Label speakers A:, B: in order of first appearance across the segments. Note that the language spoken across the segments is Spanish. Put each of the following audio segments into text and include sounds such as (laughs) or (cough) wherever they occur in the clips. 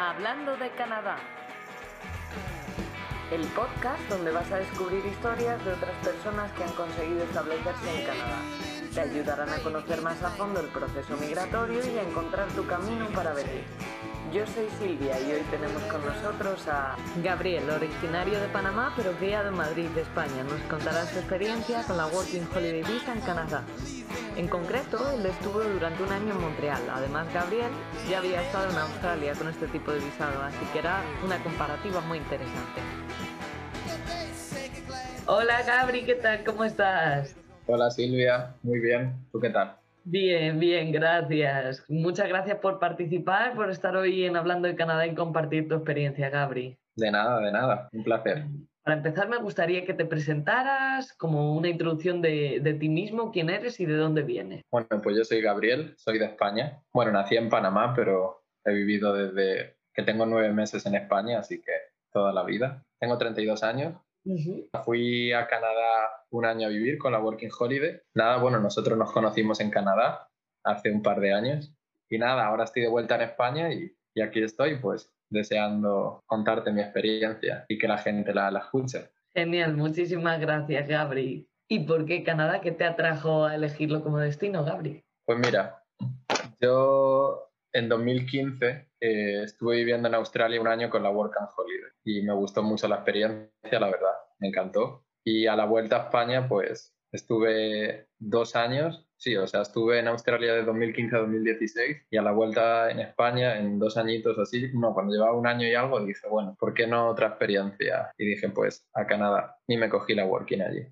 A: Hablando de Canadá. El podcast donde vas a descubrir historias de otras personas que han conseguido establecerse en Canadá. Te ayudarán a conocer más a fondo el proceso migratorio y a encontrar tu camino para venir. Yo soy Silvia y hoy tenemos con nosotros a Gabriel, originario de Panamá pero criado en Madrid, España. Nos contará su experiencia con la Working Holiday Visa en Canadá. En concreto, él estuvo durante un año en Montreal. Además, Gabriel ya había estado en Australia con este tipo de visado, así que era una comparativa muy interesante. Hola Gabri, ¿qué tal? ¿Cómo estás?
B: Hola Silvia, muy bien. ¿Tú qué tal?
A: Bien, bien, gracias. Muchas gracias por participar, por estar hoy en Hablando de Canadá y compartir tu experiencia, Gabri.
B: De nada, de nada. Un placer.
A: Para empezar, me gustaría que te presentaras como una introducción de, de, ti mismo, quién eres y de dónde vienes.
B: Bueno, pues yo soy Gabriel, soy de España. Bueno, nací en Panamá, pero he vivido desde que tengo nueve meses en España, así que toda la vida. Tengo 32 años. Uh-huh. Fui a Canadá un año a vivir con la Working Holiday. Nada, bueno, nosotros nos conocimos en Canadá hace un par de años. Y nada, ahora estoy de vuelta en España y, y aquí estoy, pues deseando contarte mi experiencia y que la gente la, la escuche.
A: Genial, muchísimas gracias, Gabri. ¿Y por qué Canadá? ¿Qué te atrajo a elegirlo como destino, Gabri?
B: Pues mira, yo en 2015 eh, estuve viviendo en Australia un año con la Work and Holiday y me gustó mucho la experiencia, la verdad, me encantó. Y a la vuelta a España, pues estuve dos años Sí, o sea, estuve en Australia de 2015 a 2016 y a la vuelta en España en dos añitos así, no, cuando llevaba un año y algo dije, bueno, ¿por qué no otra experiencia? Y dije, pues a Canadá y me cogí la working allí.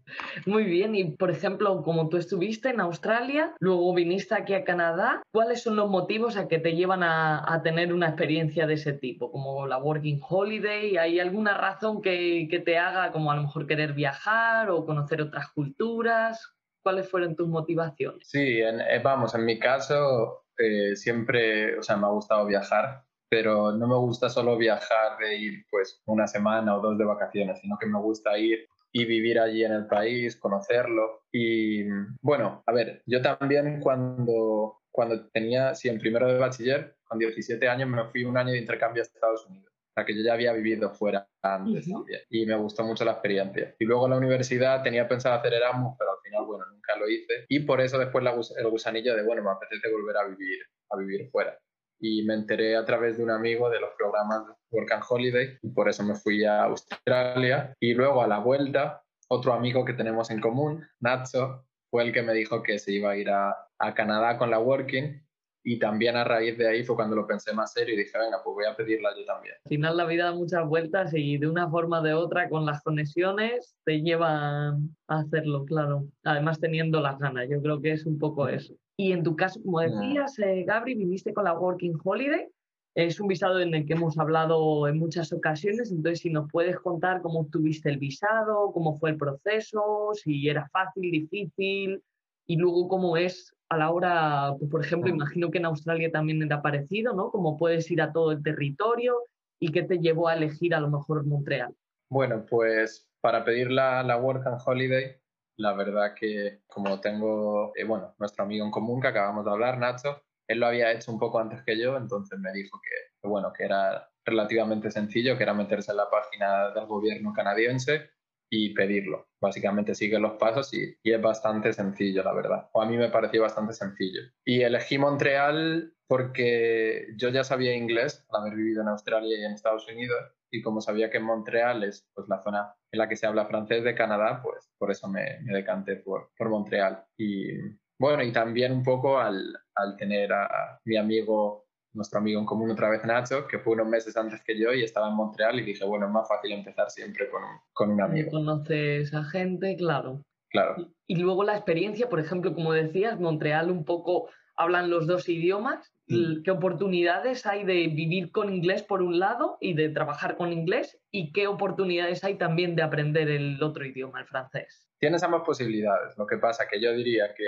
A: Muy bien, y por ejemplo, como tú estuviste en Australia, luego viniste aquí a Canadá, ¿cuáles son los motivos a que te llevan a, a tener una experiencia de ese tipo, como la working holiday? ¿Hay alguna razón que, que te haga como a lo mejor querer viajar o conocer otras culturas? ¿Cuáles fueron tus motivaciones?
B: Sí, en, eh, vamos, en mi caso eh, siempre, o sea, me ha gustado viajar, pero no me gusta solo viajar de ir pues una semana o dos de vacaciones, sino que me gusta ir y vivir allí en el país, conocerlo. Y bueno, a ver, yo también cuando, cuando tenía, sí, en primero de bachiller, con 17 años me fui un año de intercambio a Estados Unidos que yo ya había vivido fuera antes también. Y me gustó mucho la experiencia. Y luego en la universidad tenía pensado hacer Erasmus, pero bueno, nunca lo hice. Y por eso después el gusanillo de, bueno, me apetece volver a vivir, a vivir fuera. Y me enteré a través de un amigo de los programas Work and Holiday y por eso me fui a Australia. Y luego a la vuelta, otro amigo que tenemos en común, Nacho, fue el que me dijo que se iba a ir a, a Canadá con la Working y también a raíz de ahí fue cuando lo pensé más serio y dije, venga, pues voy a pedirla yo también.
A: Al final la vida da muchas vueltas y de una forma o de otra con las conexiones te llevan a hacerlo, claro. Además teniendo las ganas, yo creo que es un poco eso. Y en tu caso, como decías, eh, Gabri, viniste con la Working Holiday. Es un visado en el que hemos hablado en muchas ocasiones, entonces si nos puedes contar cómo tuviste el visado, cómo fue el proceso, si era fácil, difícil, y luego cómo es a la hora, pues, por ejemplo, imagino que en Australia también era parecido, ¿no? Cómo puedes ir a todo el territorio y qué te llevó a elegir a lo mejor Montreal.
B: Bueno, pues para pedir la, la Work and Holiday, la verdad que como tengo, eh, bueno, nuestro amigo en común que acabamos de hablar, Nacho, él lo había hecho un poco antes que yo, entonces me dijo que, que bueno, que era relativamente sencillo, que era meterse en la página del gobierno canadiense y pedirlo. Básicamente sigue los pasos y, y, es bastante sencillo, la verdad. O a mí me pareció bastante sencillo. Y elegí Montreal porque yo ya sabía inglés al haber vivido en Australia y en Estados Unidos y como sabía que Montreal es pues, la zona en la que se habla francés de Canadá, pues por eso me, me decanté por, por Montreal. Y bueno, y también un poco al, al tener a, a mi amigo nuestro amigo en común otra vez Nacho, que fue unos meses antes que yo y estaba en Montreal y dije, bueno, es más fácil empezar siempre con un, con un amigo.
A: Conoces a gente, claro.
B: Claro.
A: Y, luego la experiencia, por ejemplo, como decías, Montreal un poco hablan los dos idiomas. Mm. ¿Qué oportunidades hay de vivir con inglés por un lado y de trabajar con inglés? ¿Y qué oportunidades hay también de aprender el otro idioma, el francés?
B: Tienes ambas posibilidades. Lo que pasa que yo diría que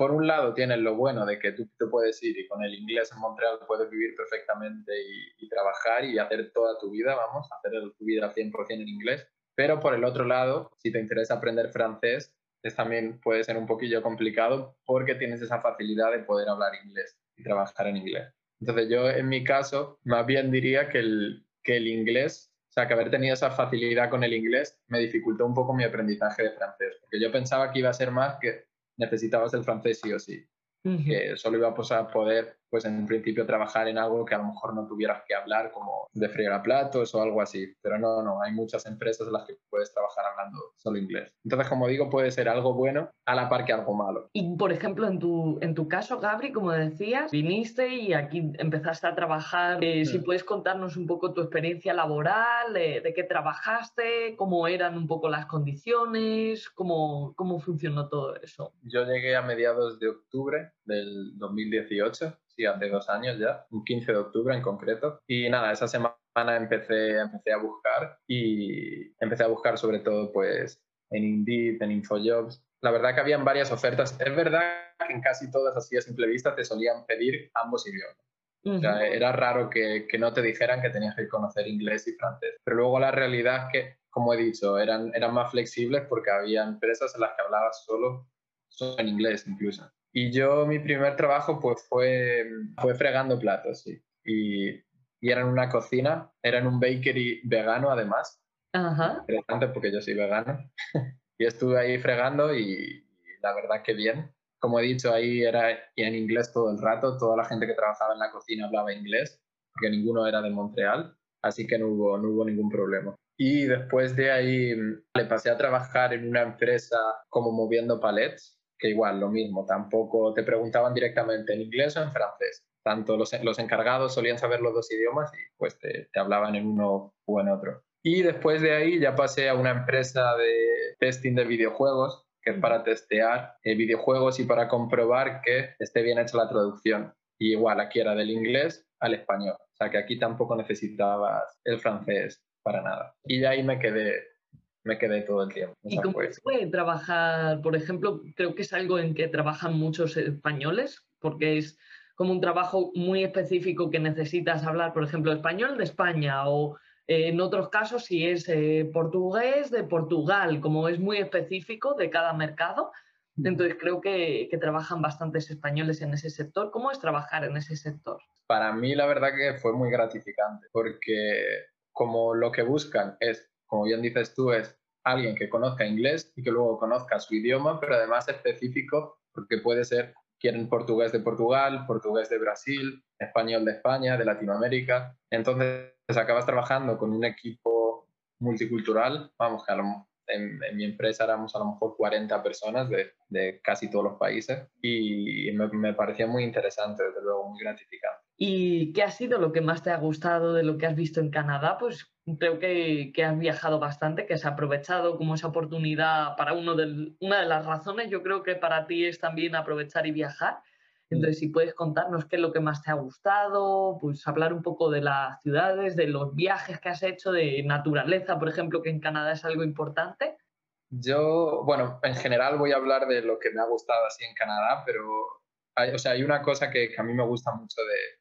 B: por un lado tienes lo bueno de que tú te puedes ir y con el inglés en Montreal puedes vivir perfectamente y, trabajar y hacer toda tu vida, vamos, hacer tu vida al 100% en inglés. Pero por el otro lado, si te interesa aprender francés, es también puede ser un poquillo complicado porque tienes esa facilidad de poder hablar inglés y trabajar en inglés. Entonces yo en mi caso más bien diría que el, que el inglés, o sea, que haber tenido esa facilidad con el inglés me dificultó un poco mi aprendizaje de francés, porque yo pensaba que iba a ser más que necesitabas el francés sí o sí, que solo iba a poder pues en un principio trabajar en algo que a lo mejor no tuvieras que hablar, como de fregar platos o algo así. Pero no, no, hay muchas empresas en las que puedes trabajar hablando solo inglés. Entonces, como digo, puede ser algo bueno a la par que algo malo.
A: Y, por ejemplo, en tu, en tu caso, Gabri, como decías, viniste y aquí empezaste a trabajar. Eh, si mm. puedes contarnos un poco tu experiencia laboral, de, de, qué trabajaste, cómo eran un poco las condiciones, cómo, cómo funcionó todo eso.
B: Yo llegué a mediados de octubre del 2018 hace dos años ya, un 15 de octubre en concreto. Y nada, esa semana empecé, empecé a buscar y empecé a buscar sobre todo pues en Indeed, en InfoJobs. La verdad que habían varias ofertas. Es verdad que en casi todas así a simple vista te solían pedir ambos idiomas. O sea, era raro que, que, no te dijeran que tenías que conocer inglés y francés. Pero luego la realidad es que, como he dicho, eran, eran más flexibles porque había empresas en las que hablabas solo, solo en inglés incluso. Y yo, mi primer trabajo, pues fue, fue fregando platos, sí. Y, y era en una cocina, era en un bakery vegano además. Ajá. Interesante porque yo soy vegano. (laughs) y estuve ahí fregando y, la verdad que bien. Como he dicho, ahí era en inglés todo el rato, toda la gente que trabajaba en la cocina hablaba inglés, porque ninguno era de Montreal, así que no hubo, no hubo ningún problema. Y después de ahí le pasé a trabajar en una empresa como moviendo palets, que igual, lo mismo, tampoco te preguntaban directamente en inglés o en francés. Tanto los, los encargados solían saber los dos idiomas y pues te, te hablaban en uno o en otro. Y después de ahí ya pasé a una empresa de testing de videojuegos, que es para testear eh, videojuegos y para comprobar que esté bien hecha la traducción. Y igual, aquí era del inglés al español. O sea que aquí tampoco necesitabas el francés para nada. Y de ahí me quedé me quedé todo el tiempo.
A: ¿Y cómo se puede trabajar, por ejemplo, creo que es algo en que trabajan muchos españoles, porque es como un trabajo muy específico que necesitas hablar, por ejemplo, español de España o eh, en otros casos si es eh, portugués de Portugal, como es muy específico de cada mercado. Entonces creo que, que, trabajan bastantes españoles en ese sector. ¿Cómo es trabajar en ese sector?
B: Para mí la verdad que fue muy gratificante porque como lo que buscan es como bien dices tú, es alguien que conozca inglés y que luego conozca su idioma, pero además específico, porque puede ser, quieren portugués de Portugal, portugués de Brasil, español de España, de Latinoamérica. Entonces acabas trabajando con un equipo multicultural, vamos, que en, mi empresa éramos a lo mejor 40 personas de, de casi todos los países y me, me parecía muy interesante, desde luego, muy gratificante.
A: ¿Y qué ha sido lo que más te ha gustado de lo que has visto en Canadá? Pues creo que, que has viajado bastante, que has aprovechado como esa oportunidad para uno del, una de las razones, yo creo que para ti es también aprovechar y viajar. Mm. Entonces, si puedes contarnos qué es lo que más te ha gustado, pues hablar un poco de las ciudades, de los viajes que has hecho, de naturaleza, por ejemplo, que en Canadá es algo importante.
B: Yo, bueno, en general voy a hablar de lo que me ha gustado así en Canadá, pero hay, o sea, hay una cosa que, que a mí me gusta mucho de,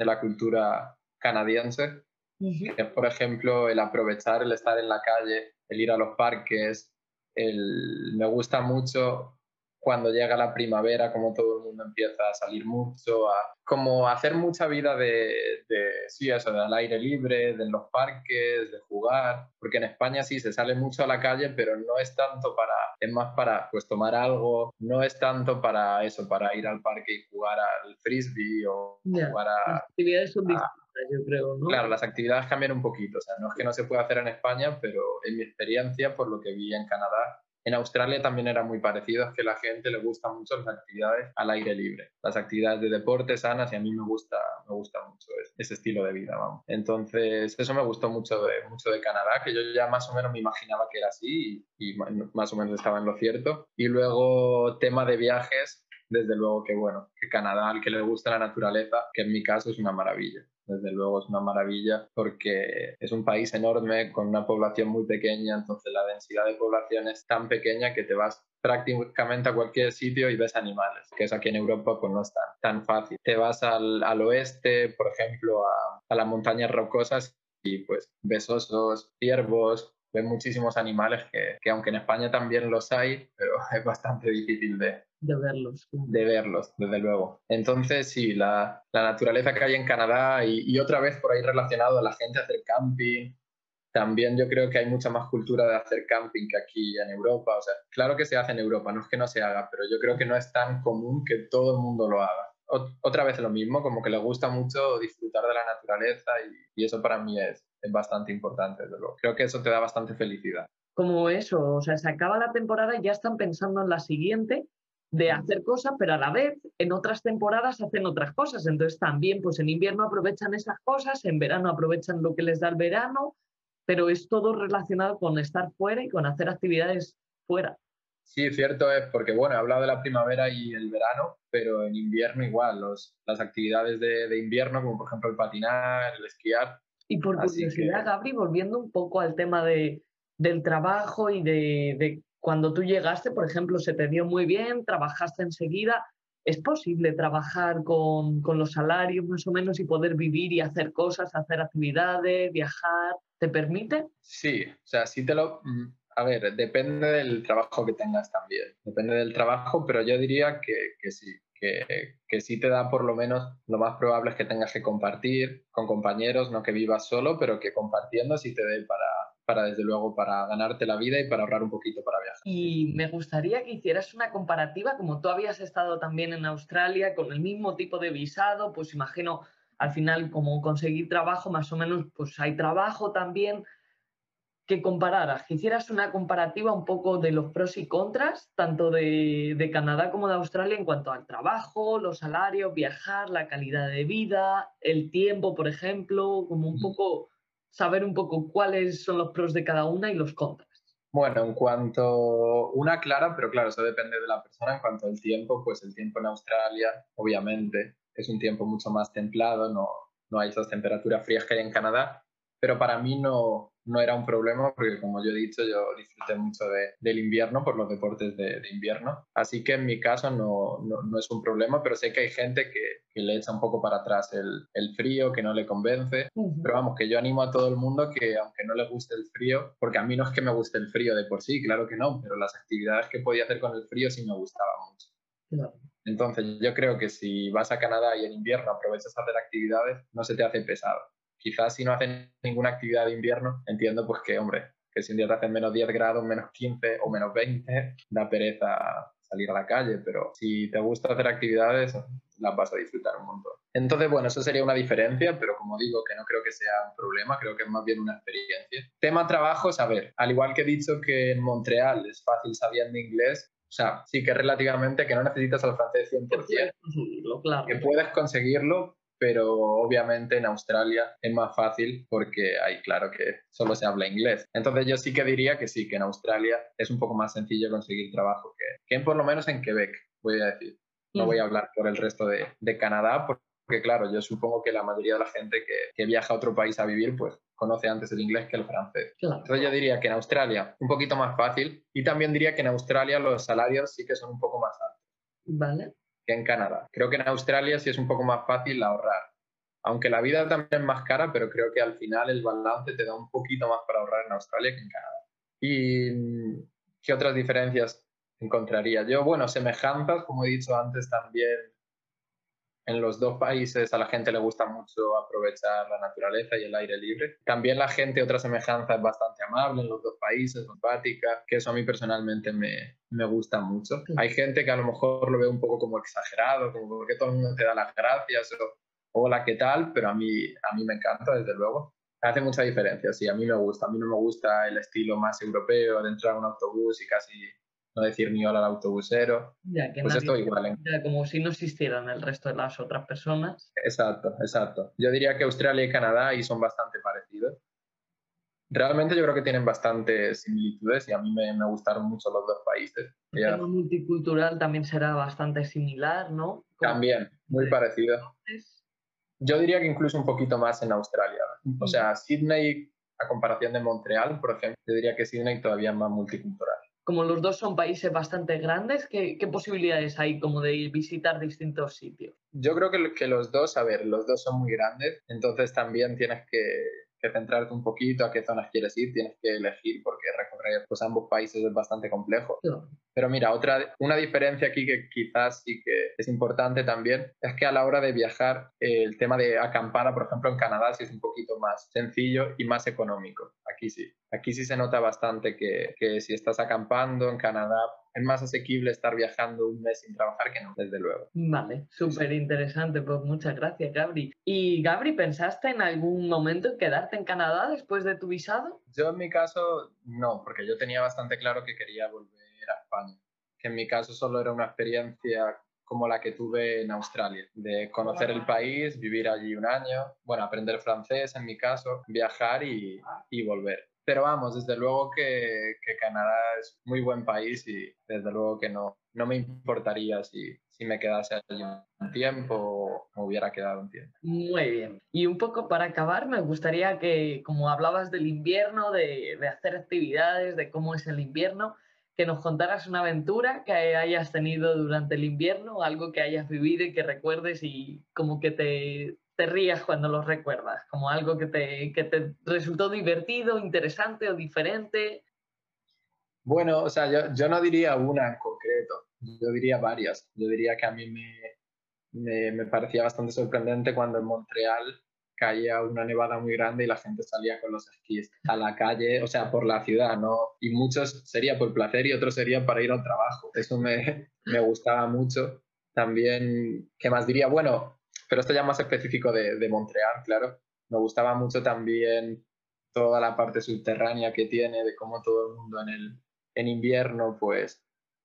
B: de la cultura canadiense, que por ejemplo el aprovechar el estar en la calle, el ir a los parques, el, me gusta mucho cuando llega la primavera, como todo el mundo empieza a salir mucho, a como hacer mucha vida de, de sí, eso, del aire libre, de los parques, de jugar, porque en España sí se sale mucho a la calle, pero no es tanto para, es más para pues tomar algo, no es tanto para eso, para ir al parque y jugar al frisbee o jugar a...
A: Las actividades son distintas, yo creo, ¿no?
B: Claro, las actividades cambian un poquito, o sea, no es que no se pueda hacer en España, pero en mi experiencia, por lo que vi en Canadá, en Australia también era muy parecido, es que la gente le gusta mucho las actividades al aire libre, las actividades de deporte sanas y a mí me gusta, me gusta mucho ese, estilo de vida, vamos. Entonces, eso me gustó mucho de, mucho de Canadá, que yo ya más o menos me imaginaba que era así y, y más o menos estaba en lo cierto. Y luego, tema de viajes, desde luego que bueno, que Canadá, al que le gusta la naturaleza, que en mi caso es una maravilla desde luego es una maravilla porque es un país enorme con una población muy pequeña, entonces la densidad de población es tan pequeña que te vas prácticamente a cualquier sitio y ves animales, que es aquí en Europa pues no es tan, fácil. Te vas al, al oeste, por ejemplo, a, a las montañas rocosas y pues ves ciervos, ves muchísimos animales que, que, aunque en España también los hay, pero (laughs) es bastante difícil de,
A: de verlos.
B: De verlos, desde luego. Entonces, sí, la, la naturaleza que hay en Canadá y, y, otra vez por ahí relacionado a la gente hacer camping, también yo creo que hay mucha más cultura de hacer camping que aquí en Europa. O sea, claro que se hace en Europa, no es que no se haga, pero yo creo que no es tan común que todo el mundo lo haga. otra vez lo mismo, como que le gusta mucho disfrutar de la naturaleza y, y eso para mí es, es bastante importante, desde luego. Creo que eso te da bastante felicidad.
A: Como eso, o sea, se acaba la temporada y ya están pensando en la siguiente de hacer cosas, pero a la vez en otras temporadas hacen otras cosas. Entonces también, pues en invierno aprovechan esas cosas, en verano aprovechan lo que les da el verano, pero es todo relacionado con estar fuera y con hacer actividades fuera.
B: Sí, cierto es, porque bueno, he hablado de la primavera y el verano, pero en invierno igual, los, las actividades de, de, invierno, como por ejemplo el patinar, el esquiar.
A: Y por curiosidad, Gabri, volviendo un poco al tema de, del trabajo y de, de cuando tú llegaste, por ejemplo, se te dio muy bien, trabajaste enseguida, ¿es posible trabajar con, con, los salarios más o menos y poder vivir y hacer cosas, hacer actividades, viajar? ¿Te permite?
B: Sí, o sea, sí te lo... Mm, a ver, depende del trabajo que tengas también, depende del trabajo, pero yo diría que, que sí, que, que, sí te da por lo menos, lo más probable es que tengas que compartir con compañeros, no que vivas solo, pero que compartiendo sí te dé para, para, desde luego, para ganarte la vida y para ahorrar un poquito para viajar.
A: Y me gustaría que hicieras una comparativa, como tú habías estado también en Australia, con el mismo tipo de visado, pues imagino al final como conseguir trabajo, más o menos, pues hay trabajo también, que compararas, que hicieras una comparativa un poco de los pros y contras, tanto de, de, Canadá como de Australia en cuanto al trabajo, los salarios, viajar, la calidad de vida, el tiempo, por ejemplo, como un poco saber un poco cuáles son los pros de cada una y los contras.
B: Bueno, en cuanto una clara, pero claro, eso depende de la persona. En cuanto al tiempo, pues el tiempo en Australia, obviamente, es un tiempo mucho más templado, no, no hay esas temperaturas frías que hay en Canadá, pero para mí no, no era un problema porque, como yo he dicho, yo disfruté mucho de, del invierno por los deportes de, de, invierno. Así que en mi caso no, no, no, es un problema, pero sé que hay gente que, que le echa un poco para atrás el, el frío, que no le convence. Uh -huh. Pero vamos, que yo animo a todo el mundo que, aunque no le guste el frío, porque a mí no es que me guste el frío de por sí, claro que no, pero las actividades que podía hacer con el frío sí me gustaban mucho.
A: Claro.
B: Entonces, yo creo que si vas a Canadá y en invierno aprovechas a hacer actividades, no se te hace pesado. Quizás si no haces ninguna actividad de invierno, entiendo pues que, hombre, que si un día te hacen menos 10 grados, menos 15 o menos 20, da pereza salir a la calle, pero si te gusta hacer actividades, las vas a disfrutar un montón. Entonces, bueno, eso sería una diferencia, pero como digo, que no creo que sea un problema, creo que es más bien una experiencia. Tema trabajo, saber, al igual que he dicho que en Montreal es fácil sabiendo inglés, o sea, sí que relativamente que no necesitas al francés 100%.
A: Que puedes, claro.
B: que puedes conseguirlo, pero obviamente en Australia es más fácil porque ahí claro que solo se habla inglés. Entonces yo sí que diría que sí, que en Australia es un poco más sencillo conseguir trabajo que, que por lo menos en Quebec, voy a decir. No voy a hablar por el resto de, de Canadá porque claro, yo supongo que la mayoría de la gente que, que, viaja a otro país a vivir, pues conoce antes el inglés que el francés.
A: Claro.
B: Entonces yo diría que en Australia un poquito más fácil y también diría que en Australia los salarios sí que son un poco más altos.
A: Vale.
B: En Canadá. Creo que en Australia sí es un poco más fácil ahorrar. Aunque la vida también es más cara, pero creo que al final el balance te da un poquito más para ahorrar en Australia que en Canadá. ¿Y qué otras diferencias encontraría? Yo, bueno, semejanzas, como he dicho antes también, en los dos países a la gente le gusta mucho aprovechar la naturaleza y el aire libre. También la gente, otra semejanza, es bastante amable en los dos países, empática, que eso a mí personalmente me, me gusta mucho. Hay gente que a lo mejor lo ve un poco como exagerado, como porque todo el mundo te da las gracias o hola, ¿qué tal? Pero a mí, a mí me encanta, desde luego. Hace mucha diferencia, sí, a mí me gusta. A mí no me gusta el estilo más europeo de entrar a un autobús y casi no decir ni hola al autobusero.
A: Ya, que
B: pues esto igual. ¿eh?
A: Ya, como si no existieran el resto de las otras personas.
B: Exacto, exacto. Yo diría que Australia y Canadá ahí son bastante parecidos. Realmente yo creo que tienen bastantes similitudes y a mí me, me gustaron mucho los dos países.
A: El tema multicultural también será bastante similar, ¿no?
B: Como también, muy parecido. Yo diría que incluso un poquito más en Australia. O sea, Sydney, a comparación de Montreal, por ejemplo, yo diría que Sydney todavía es más multicultural
A: como los dos son países bastante grandes, ¿qué, ¿qué, posibilidades hay como de visitar distintos sitios?
B: Yo creo que, que, los dos, a ver, los dos son muy grandes, entonces también tienes que, que centrarte un poquito a qué zonas quieres ir, tienes que elegir porque recorrer pues, ambos países es bastante complejo. Pero mira, otra, una diferencia aquí que quizás sí que es importante también es que a la hora de viajar el tema de acampar, por ejemplo, en Canadá sí es un poquito más sencillo y más económico. Aquí sí. Aquí sí se nota bastante que, que si estás acampando en Canadá, es más asequible estar viajando un mes sin trabajar que no, desde luego.
A: Vale, súper interesante, pues muchas gracias, Gabri. ¿Y Gabri, pensaste en algún momento en quedarte en Canadá después de tu visado?
B: Yo en mi caso no, porque yo tenía bastante claro que quería volver a España, que en mi caso solo era una experiencia como la que tuve en Australia, de conocer el país, vivir allí un año, bueno, aprender francés en mi caso, viajar y, y volver. Pero vamos, desde luego que, que, Canadá es muy buen país y desde luego que no, no me importaría si, si me quedase allí un tiempo o me hubiera quedado un tiempo.
A: Muy bien. Y un poco para acabar, me gustaría que, como hablabas del invierno, de, de hacer actividades, de cómo es el invierno, que nos contaras una aventura que hayas tenido durante el invierno, algo que hayas vivido y que recuerdes y como que te, te rías cuando lo recuerdas, como algo que te, que te resultó divertido, interesante o diferente.
B: Bueno, o sea, yo, yo, no diría una en concreto, yo diría varias. Yo diría que a mí me, me, me parecía bastante sorprendente cuando en Montreal caía una nevada muy grande y la gente salía con los esquís a la calle, o sea, por la ciudad, ¿no? Y muchos sería por placer y otros serían para ir al trabajo. Eso me, me gustaba mucho. También, ¿qué más diría? Bueno, pero esto ya más específico de, de Montreal, claro. Me gustaba mucho también toda la parte subterránea que tiene, de cómo todo el mundo en, el, en invierno, pues,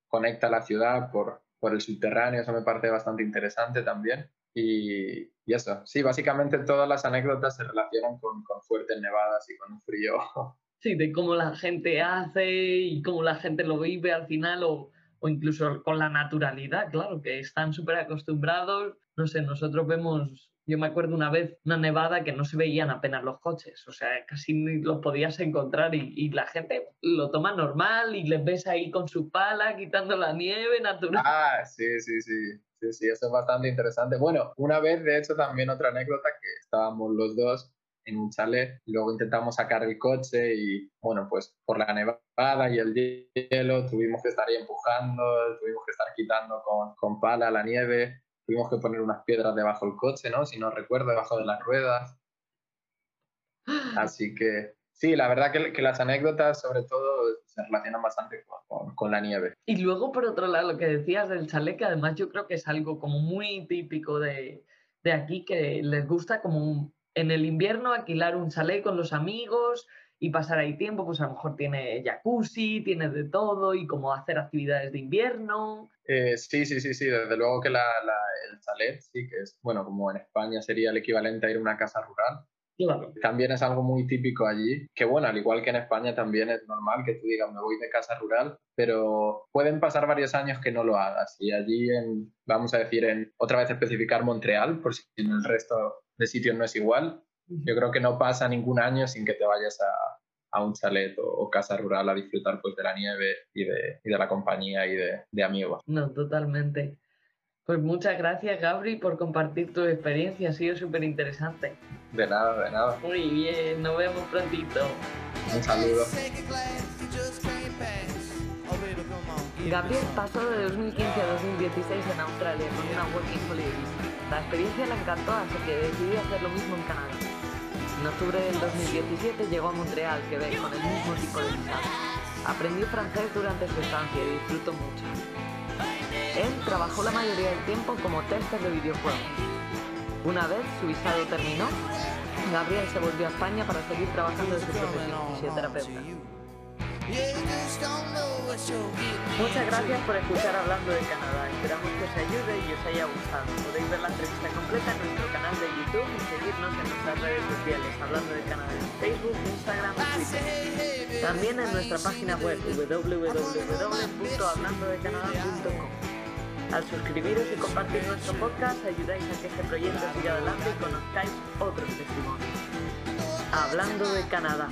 B: conecta la ciudad por, por el subterráneo. Eso me parece bastante interesante también. Y, eso, sí, básicamente todas las anécdotas se relacionan con, con, fuertes nevadas y con un frío. (laughs)
A: Sí, de cómo la gente hace y cómo la gente lo vive al final o, o incluso con la naturalidad, claro, que están súper acostumbrados. No sé, nosotros vemos, yo me acuerdo una vez, una nevada que no se veían apenas los coches, o sea, casi ni los podías encontrar y, y la gente lo toma normal y les ves ahí con su pala quitando la nieve natural.
B: Ah, sí, sí, sí. Sí, sí, eso es bastante interesante. Bueno, una vez, de hecho, también otra anécdota que estábamos los dos en un chalet y luego intentamos sacar el coche y bueno, pues por la nevada y el hielo tuvimos que estar ahí empujando, tuvimos que estar quitando con, con pala la nieve, tuvimos que poner unas piedras debajo del coche, ¿no? Si no recuerdo, debajo de las ruedas. (gasps) Así que sí, la verdad que, que las anécdotas sobre todo se relacionan bastante con, con, la nieve.
A: Y luego, por otro lado, lo que decías del chalet, que además yo creo que es algo como muy típico de, de aquí, que les gusta como un, en el invierno alquilar un chalet con los amigos y pasar ahí tiempo, pues a lo mejor tiene jacuzzi, tiene de todo y como hacer actividades de invierno.
B: Eh, sí, sí, sí, sí, desde luego que la, la, el chalet, sí, que es, bueno, como en España sería el equivalente a ir a una casa rural,
A: Claro.
B: También es algo muy típico allí, que bueno, al igual que en España también es normal que tú digas me voy de casa rural, pero pueden pasar varios años que no lo hagas. Y allí, en, vamos a decir, en otra vez especificar Montreal, por si en el resto de sitios no es igual, yo creo que no pasa ningún año sin que te vayas a, a un chalet o, o, casa rural a disfrutar pues de la nieve y de, y de la compañía y de, de amigos.
A: No, totalmente. Pues muchas gracias, Gabri, por compartir tu experiencia. Ha sido súper interesante.
B: De nada, de nada.
A: Muy bien, nos vemos prontito.
B: Un saludo.
A: Gabriel pasó de 2015 a 2016 en Australia con una Working Holiday La experiencia le encantó, así que decidió hacer lo mismo en Canadá. En octubre del 2017 llegó a Montreal, Quebec, con el mismo tipo de visado. Aprendió francés durante su estancia y disfrutó mucho. Él trabajó la mayoría del tiempo como tester de videojuegos. Una vez su visado terminó, Gabriel se volvió a España para seguir trabajando de su profesión, fisioterapeuta. Muchas gracias por escuchar Hablando de Canadá. Esperamos que os ayude y os haya gustado. Podéis ver la entrevista completa en nuestro canal de YouTube y seguirnos en nuestras redes sociales Hablando de Canadá en Facebook, Instagram y Twitter. También en nuestra página web www.hablandodecanadá.com. Al suscribiros y compartir nuestro podcast ayudáis a que este proyecto siga adelante y conozcáis otros testimonios. Hablando de Canadá.